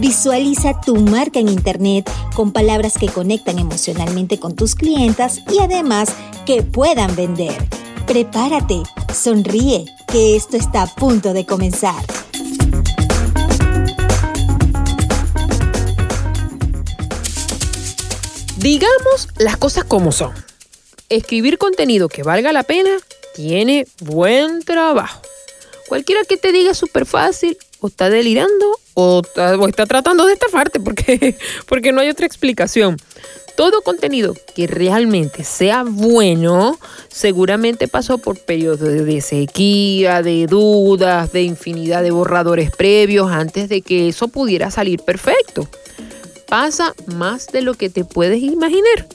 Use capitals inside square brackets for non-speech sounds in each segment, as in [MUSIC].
Visualiza tu marca en Internet con palabras que conectan emocionalmente con tus clientas y además que puedan vender. Prepárate, sonríe, que esto está a punto de comenzar. Digamos las cosas como son. Escribir contenido que valga la pena tiene buen trabajo. Cualquiera que te diga súper fácil o está delirando o está, tratando de estafarte porque, [LAUGHS] porque no hay otra explicación. Todo contenido que realmente sea bueno seguramente pasó por periodos de sequía, de dudas, de infinidad de borradores previos antes de que eso pudiera salir perfecto. Pasa más de lo que te puedes imaginar.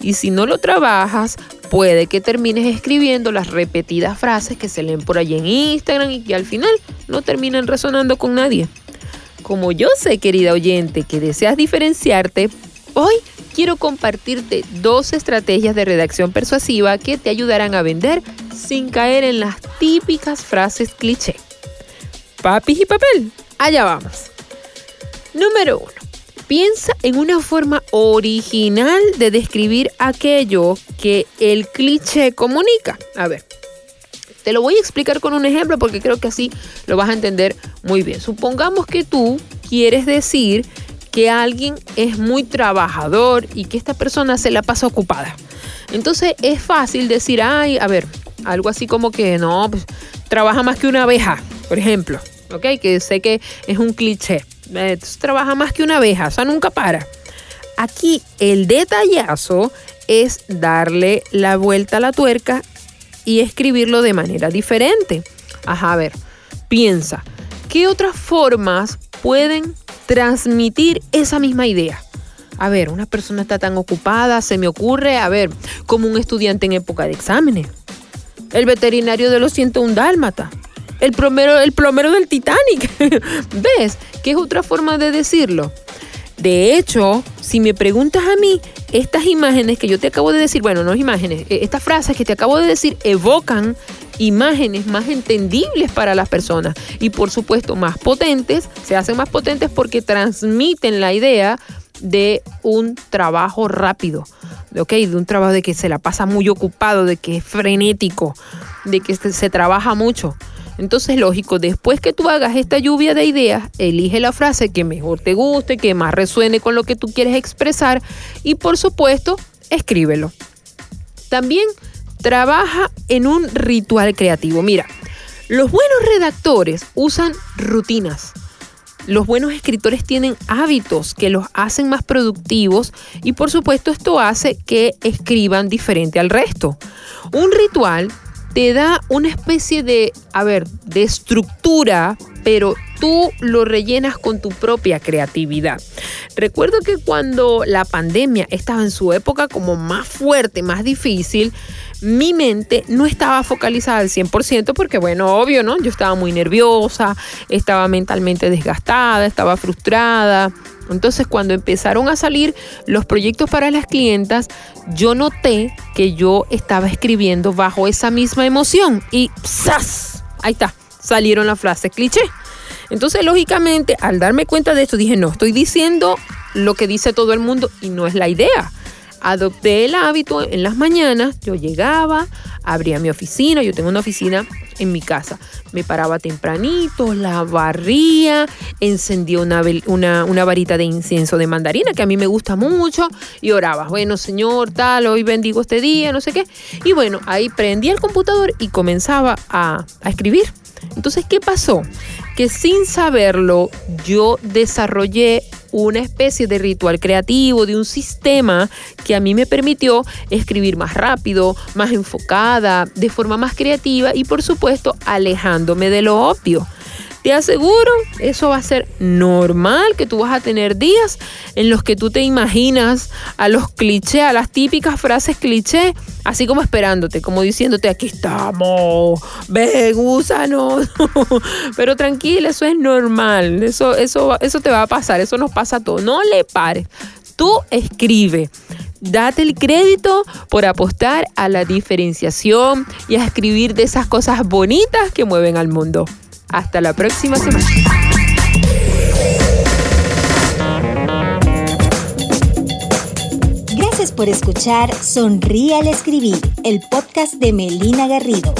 Y si no lo trabajas, puede que termines escribiendo las repetidas frases que se leen por allí en Instagram y que al final no terminan resonando con nadie. Como yo sé, querida oyente, que deseas diferenciarte, hoy quiero compartirte dos estrategias de redacción persuasiva que te ayudarán a vender sin caer en las típicas frases cliché. Papis y papel, allá vamos. Número 1. Piensa en una forma original de describir aquello que el cliché comunica. A ver, te lo voy a explicar con un ejemplo porque creo que así lo vas a entender muy bien. Supongamos que tú quieres decir que alguien es muy trabajador y que esta persona se la pasa ocupada. Entonces es fácil decir, ay, a ver, algo así como que no, pues, trabaja más que una abeja, por ejemplo, ¿ok? Que sé que es un cliché. trabaja más que una abeja, o sea, nunca para. Aquí el detallazo es darle la vuelta a la tuerca y escribirlo de manera diferente. Ajá, a ver, piensa, ¿qué otras formas pueden transmitir esa misma idea? A ver, una persona está tan ocupada, se me ocurre, a ver, como un estudiante en época de exámenes. El veterinario de los 101 dálmata. El plomero, el plomero del Titanic. [LAUGHS] ¿Ves? ¿Qué es otra forma de decirlo? De hecho, si me preguntas a mí, estas imágenes que yo te acabo de decir, bueno, no imágenes, eh, estas frases que te acabo de decir evocan imágenes más entendibles para las personas y por supuesto más potentes, se hacen más potentes porque transmiten la idea de un trabajo rápido, ¿ok? De un trabajo de que se la pasa muy ocupado, de que es frenético, de que se trabaja mucho. Entonces, lógico, después que tú hagas esta lluvia de ideas, elige la frase que mejor te guste, que más resuene con lo que tú quieres expresar y por supuesto, escríbelo. También trabaja en un ritual creativo. Mira, los buenos redactores usan rutinas. Los buenos escritores tienen hábitos que los hacen más productivos y por supuesto esto hace que escriban diferente al resto. Un ritual te da una especie de, a ver, de estructura, pero tú lo rellenas con tu propia creatividad. Recuerdo que cuando la pandemia estaba en su época como más fuerte, más difícil, mi mente no estaba focalizada al 100% porque, bueno, obvio, ¿no? Yo estaba muy nerviosa, estaba mentalmente desgastada, estaba frustrada. Entonces, cuando empezaron a salir los proyectos para las clientas, yo noté que yo estaba escribiendo bajo esa misma emoción y ¡zas! Ahí está, salieron las frases cliché. Entonces, lógicamente, al darme cuenta de esto, dije, no, estoy diciendo lo que dice todo el mundo y no es la idea adopté el hábito en las mañanas, yo llegaba, abría mi oficina, yo tengo una oficina en mi casa, me paraba tempranito, la barría, encendía una, una, varita de incienso de mandarina que a mí me gusta mucho y oraba, bueno Señor, tal, hoy bendigo este día, no sé qué. Y bueno, ahí prendía el computador y comenzaba a, a escribir. Entonces, ¿qué pasó? Que sin saberlo, yo desarrollé una especie de ritual creativo, de un sistema que a mí me permitió escribir más rápido, más enfocada, de forma más creativa y por supuesto alejándome de lo obvio. te aseguro, eso va a ser normal, que tú vas a tener días en los que tú te imaginas a los clichés, a las típicas frases cliché, así como esperándote, como diciéndote, aquí estamos, ven, úsanos. [LAUGHS] Pero tranquila, eso es normal, eso, eso, eso te va a pasar, eso nos pasa a todos. No le pares, tú escribe. Date el crédito por apostar a la diferenciación y a escribir de esas cosas bonitas que mueven al mundo. Hasta la próxima semana. Por escuchar Sonríe al Escribir, el podcast de Melina Garrido.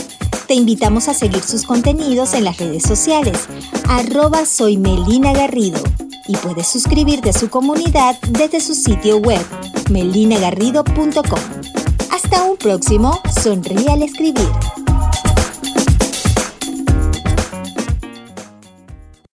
Te invitamos a seguir sus contenidos en las redes sociales, arroba soy Melina Garrido, y puedes suscribirte a su comunidad desde su sitio web, melinagarrido.com. Hasta un próximo Sonríe al Escribir.